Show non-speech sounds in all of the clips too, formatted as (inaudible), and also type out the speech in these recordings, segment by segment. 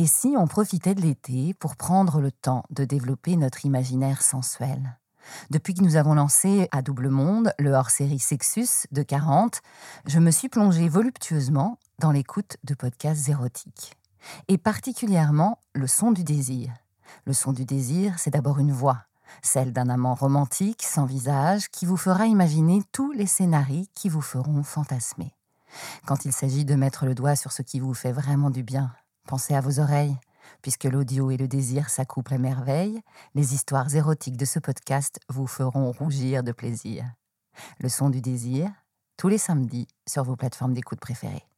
Et si on profitait de l'été pour prendre le temps de développer notre imaginaire sensuel? Depuis que nous avons lancé à Double Monde le hors-série Sexus de 40, je me suis plongée voluptueusement dans l'écoute de podcasts érotiques. Et particulièrement le son du désir. Le son du désir, c'est d'abord une voix, celle d'un amant romantique sans visage qui vous fera imaginer tous les scénarios qui vous feront fantasmer. Quand il s'agit de mettre le doigt sur ce qui vous fait vraiment du bien, pensez à vos oreilles, Puisque l'audio et le désir s'accouplent à merveille, les histoires érotiques de ce podcast vous feront rougir de plaisir. Le son du désir, tous les samedis sur vos plateformes d'écoute préférées.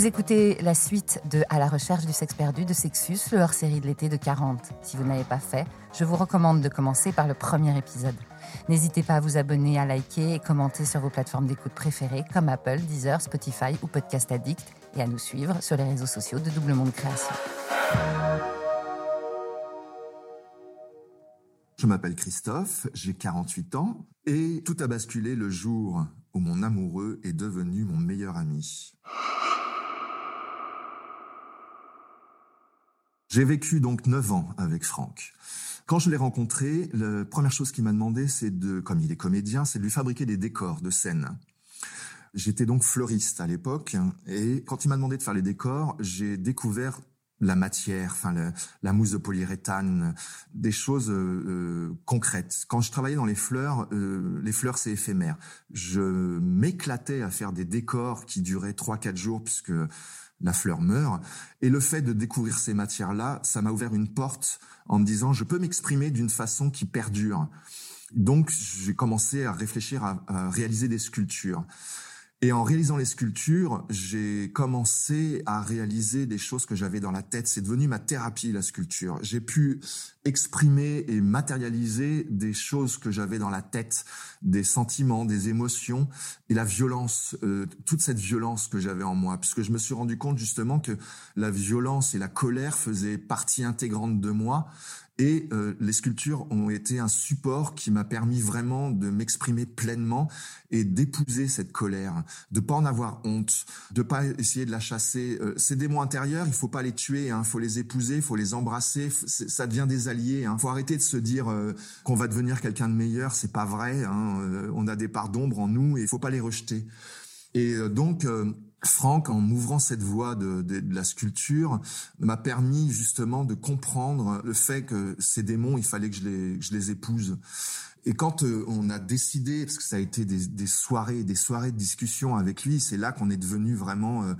Vous écoutez la suite de À la recherche du sexe perdu de Sexus, le hors-série de l'été de 40. Si vous n'avez pas fait, je vous recommande de commencer par le premier épisode. N'hésitez pas à vous abonner, à liker et commenter sur vos plateformes d'écoute préférées comme Apple, Deezer, Spotify ou Podcast Addict et à nous suivre sur les réseaux sociaux de Double Monde Création. Je m'appelle Christophe, j'ai 48 ans et tout a basculé le jour où mon amoureux est devenu mon meilleur ami. J'ai vécu donc 9 ans avec Franck. Quand je l'ai rencontré, la première chose qu'il m'a demandé, c'est de, comme il est comédien, c'est de lui fabriquer des décors de scène. J'étais donc fleuriste à l'époque et quand il m'a demandé de faire les décors, j'ai découvert la matière, enfin la mousse de polyuréthane, des choses euh, euh, concrètes. Quand je travaillais dans les fleurs, euh, les fleurs c'est éphémère. Je m'éclatais à faire des décors qui duraient trois quatre jours puisque la fleur meurt. Et le fait de découvrir ces matières-là, ça m'a ouvert une porte en me disant je peux m'exprimer d'une façon qui perdure. Donc j'ai commencé à réfléchir à réaliser des sculptures. Et en réalisant les sculptures, j'ai commencé à réaliser des choses que j'avais dans la tête. C'est devenu ma thérapie, la sculpture. J'ai pu exprimer et matérialiser des choses que j'avais dans la tête, des sentiments, des émotions et la violence, euh, toute cette violence que j'avais en moi. Puisque je me suis rendu compte justement que la violence et la colère faisaient partie intégrante de moi et euh, les sculptures ont été un support qui m'a permis vraiment de m'exprimer pleinement et d'épouser cette colère, de pas en avoir honte, de pas essayer de la chasser. Euh, ces démons intérieurs, il faut pas les tuer, il hein, faut les épouser, il faut les embrasser. Ça devient des alliés. Hein. Faut arrêter de se dire euh, qu'on va devenir quelqu'un de meilleur. C'est pas vrai. Hein. on a des parts d'ombre en nous et il faut pas les rejeter. Et donc Franck, en m'ouvrant cette voie de, la sculpture, m'a permis justement de comprendre le fait que ces démons, il fallait que je les, je les épouse. Et quand euh, on a décidé, parce que ça a été des, des soirées, des soirées de discussion avec lui, c'est là qu'on est devenu vraiment euh,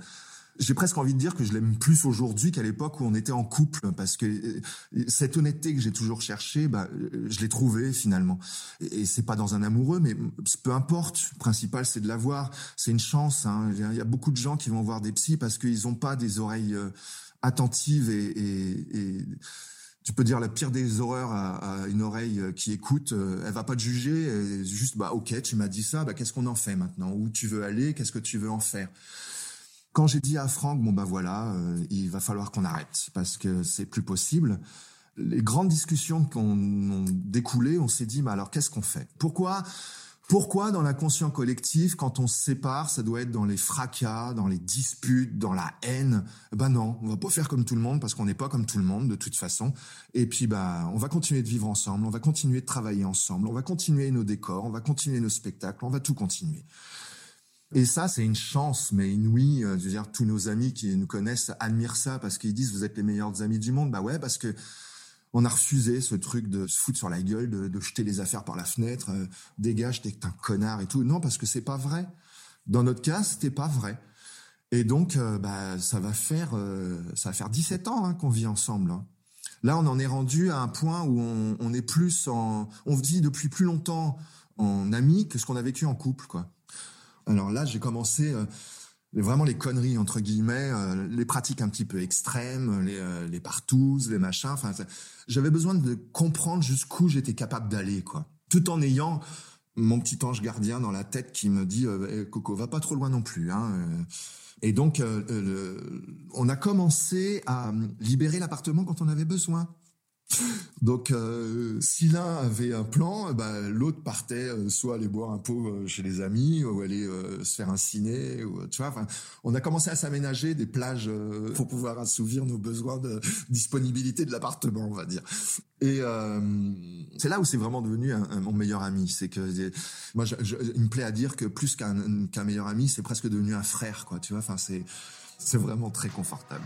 j'ai presque envie de dire que je l'aime plus aujourd'hui qu'à l'époque où on était en couple, parce que euh, cette honnêteté que j'ai toujours cherchée, bah, je l'ai trouvée finalement. Et c'est pas dans un amoureux, mais peu importe. Le principal, c'est de l'avoir. C'est une chance. Hein. Il y a beaucoup de gens qui vont voir des psys parce qu'ils n'ont pas des oreilles euh, attentives et, tu peux dire la pire des horreurs à, une oreille euh, qui écoute, elle va pas te juger, juste bah ok, tu m'as dit ça, bah qu'est-ce qu'on en fait maintenant? Où tu veux aller? Qu'est-ce que tu veux en faire? Quand j'ai dit à Franck, bon bah voilà, euh, il va falloir qu'on arrête parce que c'est plus possible. Les grandes discussions qu'on ont découlé, on s'est dit, mais alors qu'est-ce qu'on fait? Pourquoi pourquoi dans l'inconscient collectif, quand on se sépare, ça doit être dans les fracas, dans les disputes, dans la haine? Ben non, on va pas faire comme tout le monde parce qu'on n'est pas comme tout le monde de toute façon. Et puis bah, on va continuer de vivre ensemble, on va continuer de travailler ensemble, on va continuer nos décors, on va continuer nos spectacles, on va tout continuer. Et ça, c'est une chance, mais inouïe. Euh, je veux dire, tous nos amis qui nous connaissent admirent ça parce qu'ils disent vous êtes les meilleurs amis du monde. Bah ouais, parce que on a refusé ce truc de se foutre sur la gueule, de, jeter les affaires par la fenêtre, euh, dégage, t'es un connard et tout. Non, parce que c'est pas vrai. Dans notre cas, c'était pas vrai. Et donc, euh, bah, ça va faire, ça va faire 17 ans hein, qu'on vit ensemble. Hein. Là, on en est rendu à un point où on, on est plus en, on vit depuis plus longtemps en amis que ce qu'on a vécu en couple, quoi. Alors là, j'ai commencé euh, vraiment les conneries entre guillemets, euh, les pratiques un petit peu extrêmes, les, euh, les partouzes, les machins. Enfin, j'avais besoin de comprendre jusqu'où j'étais capable d'aller, quoi, tout en ayant mon petit ange gardien dans la tête qui me dit eh, Coco, va pas trop loin non plus. Hein, et donc, on a commencé à libérer l'appartement quand on avait besoin. Donc, euh, si l'un avait un plan, bah, l'autre partait euh, soit aller boire un pot euh, chez les amis ou aller se faire un ciné. Ou, tu vois, on a commencé à s'aménager des plages pour pouvoir assouvir nos besoins de (laughs) disponibilité de l'appartement, on va dire. Et c'est là où c'est vraiment devenu mon meilleur ami. C'est que moi, il me plaît à dire que plus qu'un qu'un meilleur ami, c'est presque devenu un frère, quoi. Tu vois, enfin, c'est c'est vraiment très confortable.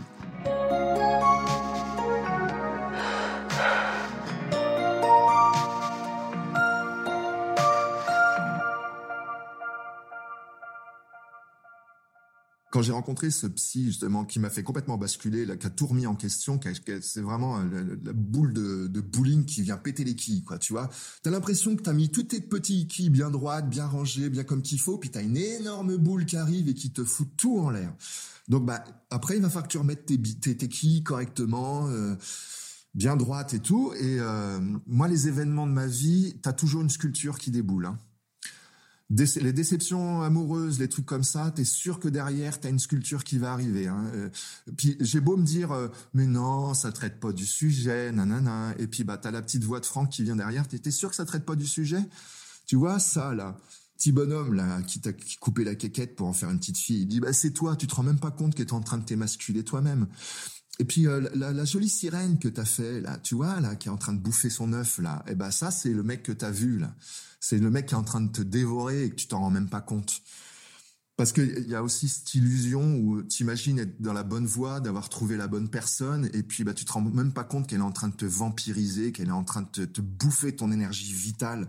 Quand j'ai rencontré ce psy justement qui m'a fait complètement basculer, qui a tout remis en question, c'est vraiment euh, la, boule de, bowling qui vient péter les quilles, quoi. Tu vois, t'as l'impression que t'as mis tous tes petits quilles bien droites, bien rangées, bien comme qu'il faut, puis t'as une énorme boule qui arrive et qui te fout tout en l'air. Donc bah après il va falloir que tu remettes tes, tes, quilles correctement. Euh, bien droite et tout. Et euh, moi, les événements de ma vie, t'as toujours une sculpture qui déboule. Hein les déceptions amoureuses, les trucs comme ça, t'es sûr que derrière t'as une sculpture qui va arriver. Hein. Euh, puis j'ai beau me dire, euh, mais non, ça traite pas du sujet, nanana. Et puis bah t'as la petite voix de Franck qui vient derrière. T'es sûr que ça traite pas du sujet? Tu vois ça là petit bonhomme là qui t'a coupé la quéquette pour en faire une petite fille, il dit bah c'est toi, tu te rends même pas compte qu'elle est en train de t'émasculer toi-même. Et puis euh, la, jolie sirène que t'as fait là, tu vois là, qui est en train de bouffer son œuf là, et eh ben ça c'est le mec que t'as vu là. C'est le mec qui est en train de te dévorer et que tu t'en rends même pas compte. Parce qu'il y a aussi cette illusion où tu imagines être dans la bonne voie, d'avoir trouvé la bonne personne, et puis bah, tu te rends même pas compte qu'elle est en train de te vampiriser, qu'elle est en train de te, bouffer ton énergie vitale.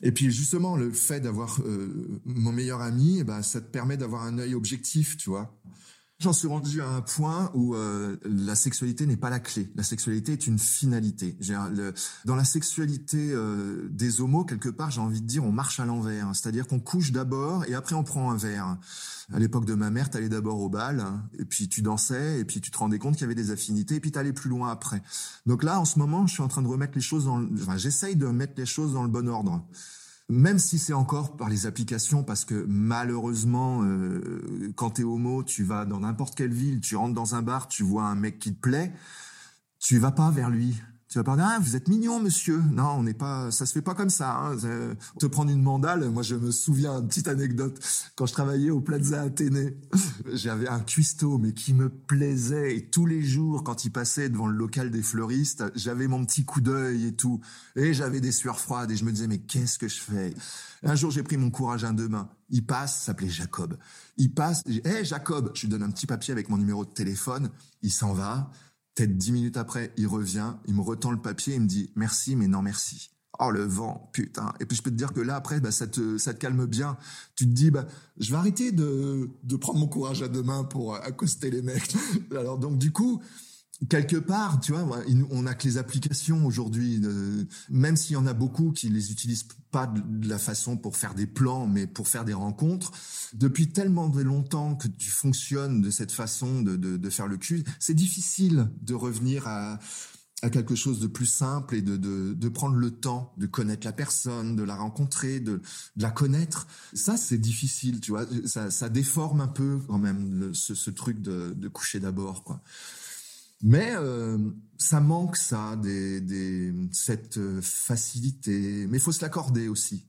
Et puis justement, le fait d'avoir euh, mon meilleur ami, bah, ça te permet d'avoir un œil objectif, tu vois. J'en suis rendu à un point où euh, la sexualité n'est pas la clé. La sexualité est une finalité. Le, dans la sexualité euh, des homos, quelque part, j'ai envie de dire, on marche à l'envers. C'est-à-dire qu'on couche d'abord et après on prend un verre. À l'époque de ma mère, t'allais d'abord au bal, et puis tu dansais, et puis tu te rendais compte qu'il y avait des affinités, et puis t'allais plus loin après. Donc là, en ce moment, je suis en train de remettre les choses dans... Enfin, j'essaye de mettre les choses dans le bon ordre même si c'est encore par les applications, parce que malheureusement, euh, quand t'es homo, tu vas dans n'importe quelle ville, tu rentres dans un bar, tu vois un mec qui te plaît, tu vas pas vers lui. Tu vas pas dire, ah, vous êtes mignon, monsieur. Non, on n'est pas, ça se fait pas comme ça. Hein. Te prendre une mandale. Moi, je me souviens, une petite anecdote. Quand je travaillais au Plaza Athénée, j'avais un cuistot, mais qui me plaisait. Et tous les jours, quand il passait devant le local des fleuristes, j'avais mon petit coup d'œil et tout. Et j'avais des sueurs froides et je me disais, mais qu'est-ce que je fais? Un jour, j'ai pris mon courage à deux mains. Il passe, s'appelait Jacob. Il passe, hé, hey, Jacob, je lui donne un petit papier avec mon numéro de téléphone. Il s'en va. Peut-être dix minutes après, il revient, il me retend le papier, il me dit merci, mais non merci. Oh le vent, putain. Et puis je peux te dire que là après, bah, ça te ça te calme bien. Tu te dis bah je vais arrêter de de prendre mon courage à deux mains pour accoster les mecs. (laughs) Alors donc du coup, quelque part, tu vois, on a que les applications aujourd'hui, même s'il y en a beaucoup qui les utilisent pas de la façon pour faire des plans, mais pour faire des rencontres. Depuis tellement de longtemps que tu fonctionnes de cette façon de, de, de faire le cul, c'est difficile de revenir à, à quelque chose de plus simple et de, de, de, prendre le temps de connaître la personne, de la rencontrer, de, de la connaître. Ça, c'est difficile, tu vois. Ça, ça déforme un peu quand même ce, ce truc de, de coucher d'abord, quoi. Mais euh, ça manque ça, des, cette facilité. Mais il faut se l'accorder aussi.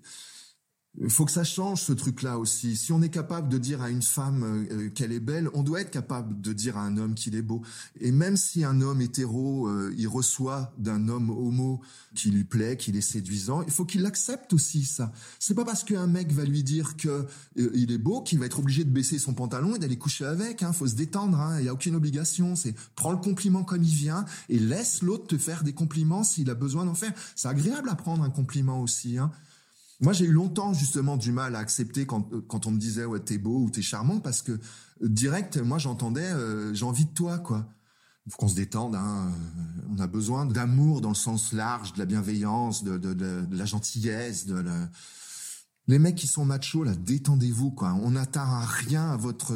Faut que ça change ce truc-là aussi. Si on est capable de dire à une femme euh, qu'elle est belle, on doit être capable de dire à un homme qu'il est beau. Et même si un homme hétéro, euh, il reçoit d'un homme homo qui lui plaît, qu'il est séduisant, il faut qu'il accepte aussi ça. C'est pas parce qu'un mec va lui dire que euh, il est beau qu'il va être obligé de baisser son pantalon et d'aller coucher avec. Hein. Faut se détendre. Hein. Il y a aucune obligation. C'est prends le compliment comme il vient et laisse l'autre te faire des compliments s'il a besoin d'en faire. C'est agréable à prendre un compliment aussi. Hein. Moi, j'ai eu longtemps justement du mal à accepter quand, euh, quand on me disait ouais t'es beau ou t'es charmant parce que euh, direct, moi j'entendais euh, j'ai envie de toi quoi. Faut qu'on se détende. Hein. On a besoin d'amour dans le sens large, de la bienveillance, de, de, la gentillesse, de Les mecs qui sont machos, là, détendez-vous, quoi. On n'atteint rien à votre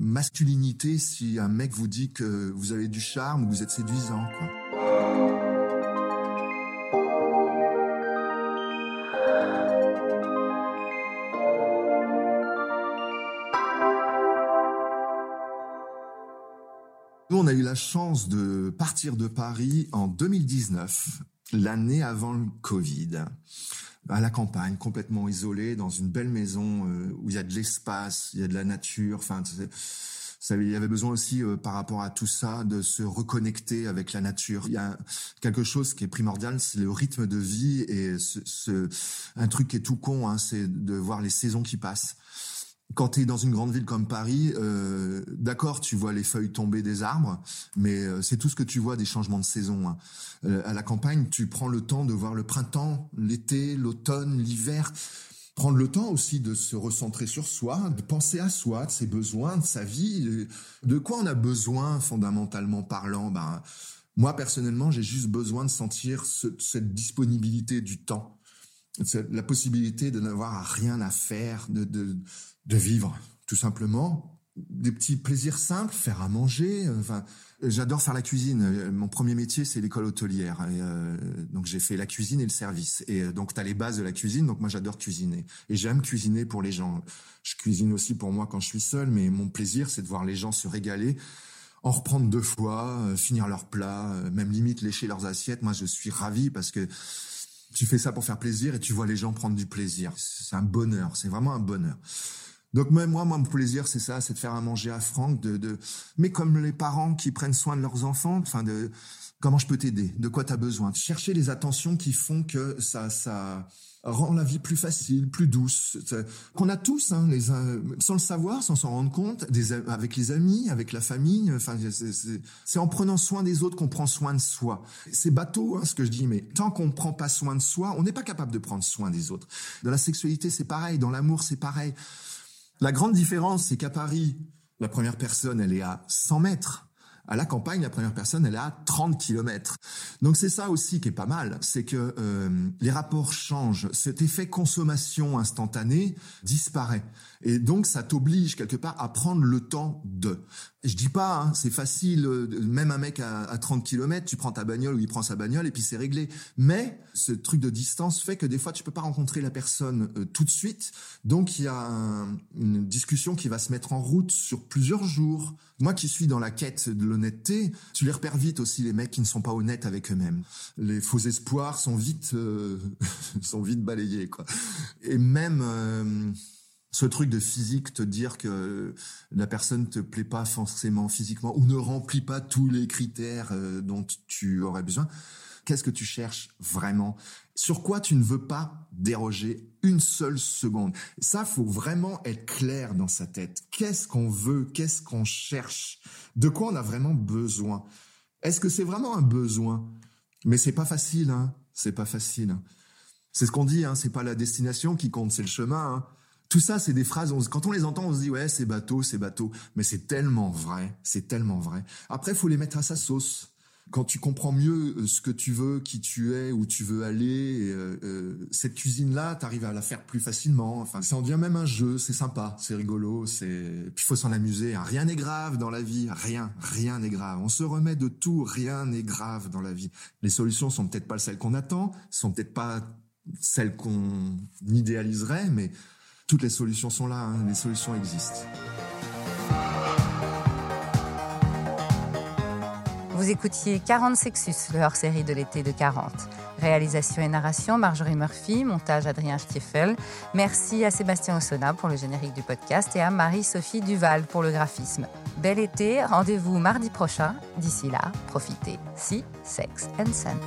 masculinité si un mec vous dit que vous avez du charme ou que vous êtes séduisant, quoi. On a eu la chance de partir de Paris en 2019, l'année avant le Covid, à la campagne, complètement isolé, dans une belle maison euh, où il y a de l'espace, il y a de la nature. Enfin, il y avait besoin aussi, euh, par rapport à tout ça, de se reconnecter avec la nature. Il y a quelque chose qui est primordial, c'est le rythme de vie et un truc qui est tout con, hein, c'est de voir les saisons qui passent quand tu es dans une grande ville comme Paris, euh, d'accord, tu vois les feuilles tomber des arbres, mais euh, c'est tout ce que tu vois des changements de saison. Hein. Euh, à la campagne, tu prends le temps de voir le printemps, l'été, l'automne, l'hiver. Prendre le temps aussi de se recentrer sur soi, de penser à soi, de ses besoins, de sa vie. De quoi on a besoin fondamentalement parlant? Ben, Moi, personnellement, j'ai juste besoin de sentir cette disponibilité du temps la possibilité de n'avoir rien à faire, de, de, vivre, tout simplement. Des petits plaisirs simples, faire à manger. Enfin, j'adore faire la cuisine. Mon premier métier, c'est l'école hôtelière. Euh, donc, j'ai fait la cuisine et le service. Et euh, donc, tu as les bases de la cuisine. Donc, moi, j'adore cuisiner. Et j'aime cuisiner pour les gens. Je cuisine aussi pour moi quand je suis seul. Mais mon plaisir, c'est de voir les gens se régaler en reprendre deux fois, euh, finir leur plat, même limite lécher leurs assiettes. Moi, je suis ravi parce que tu fais ça pour faire plaisir et tu vois les gens prendre du plaisir. C'est un bonheur, c'est vraiment un bonheur. Donc même moi, mon plaisir, c'est ça, c'est de faire à manger à Franck, de, de, mais comme les parents qui prennent soin de leurs enfants, enfin de comment je peux t'aider, de quoi tu as besoin, chercher les attentions qui font que ça, ça rend la vie plus facile, plus douce, qu'on a tous, hein, les, sans le savoir, sans s'en rendre compte, des, avec les amis, avec la famille. Enfin, c'est en prenant soin des autres qu'on prend soin de soi. C'est bateau, hein, ce que je dis, mais tant qu'on ne prend pas soin de soi, on n'est pas capable de prendre soin des autres. Dans la sexualité, c'est pareil. Dans l'amour, c'est pareil. La grande différence, c'est qu'à Paris, la première personne, elle est à 100 mètres. À la campagne, la première personne, elle est à 30 km. Donc c'est ça aussi qui est pas mal, c'est que euh, les rapports changent. Cet effet consommation instantanée disparaît. Et donc, ça t'oblige quelque part à prendre le temps de. Je dis pas, hein, c'est facile, euh, même un mec à, 30 km, tu prends ta bagnole ou il prend sa bagnole et puis c'est réglé. Mais ce truc de distance fait que des fois, tu peux pas rencontrer la personne euh, tout de suite. Donc, il y a une discussion qui va se mettre en route sur plusieurs jours. Moi qui suis dans la quête de tu les repères vite aussi, les mecs qui ne sont pas honnêtes avec eux-mêmes. Les faux espoirs sont vite, euh, (laughs) sont vite balayés, quoi. Et même ce truc de physique, te dire que la personne te plaît pas forcément physiquement ou ne remplit pas tous les critères euh, dont tu aurais besoin, qu'est-ce que tu cherches vraiment? Sur quoi tu ne veux pas déroger une seule seconde? Ça, faut vraiment être clair dans sa tête. Qu'est-ce qu'on veut? Qu'est-ce qu'on cherche? De quoi on a vraiment besoin? Est-ce que c'est vraiment un besoin? Mais c'est pas facile, hein C'est pas facile. C'est ce qu'on dit, hein, c'est pas la destination qui compte, c'est le chemin. Hein. Tout ça, c'est des phrases, quand on les entend, on se dit, ouais, c'est bateau, c'est bateau. Mais c'est tellement vrai, c'est tellement vrai. Après, faut les mettre à sa sauce. Quand tu comprends mieux euh, ce que tu veux, qui tu es, où tu veux aller, euh, euh, cette cuisine-là, tu arrives à la faire plus facilement. Enfin, ça en devient même un jeu, c'est sympa, c'est rigolo, c'est. Puis faut s'en amuser. Hein. Rien n'est grave dans la vie, rien, rien n'est grave. On se remet de tout, rien n'est grave dans la vie. Les solutions sont peut-être pas celles qu'on attend, sont peut-être pas celles qu'on idéaliserait, mais toutes les solutions sont là, hein, les solutions existent. Vous écoutiez 40 Sexus, le hors-série de l'été de 40. Réalisation et narration, Marjorie Murphy, montage Adrien Stiefel. Merci à Sébastien Ossona pour le générique du podcast et à Marie-Sophie Duval pour le graphisme. Bel été, rendez-vous mardi prochain. D'ici là, profitez. Si, sex and sun.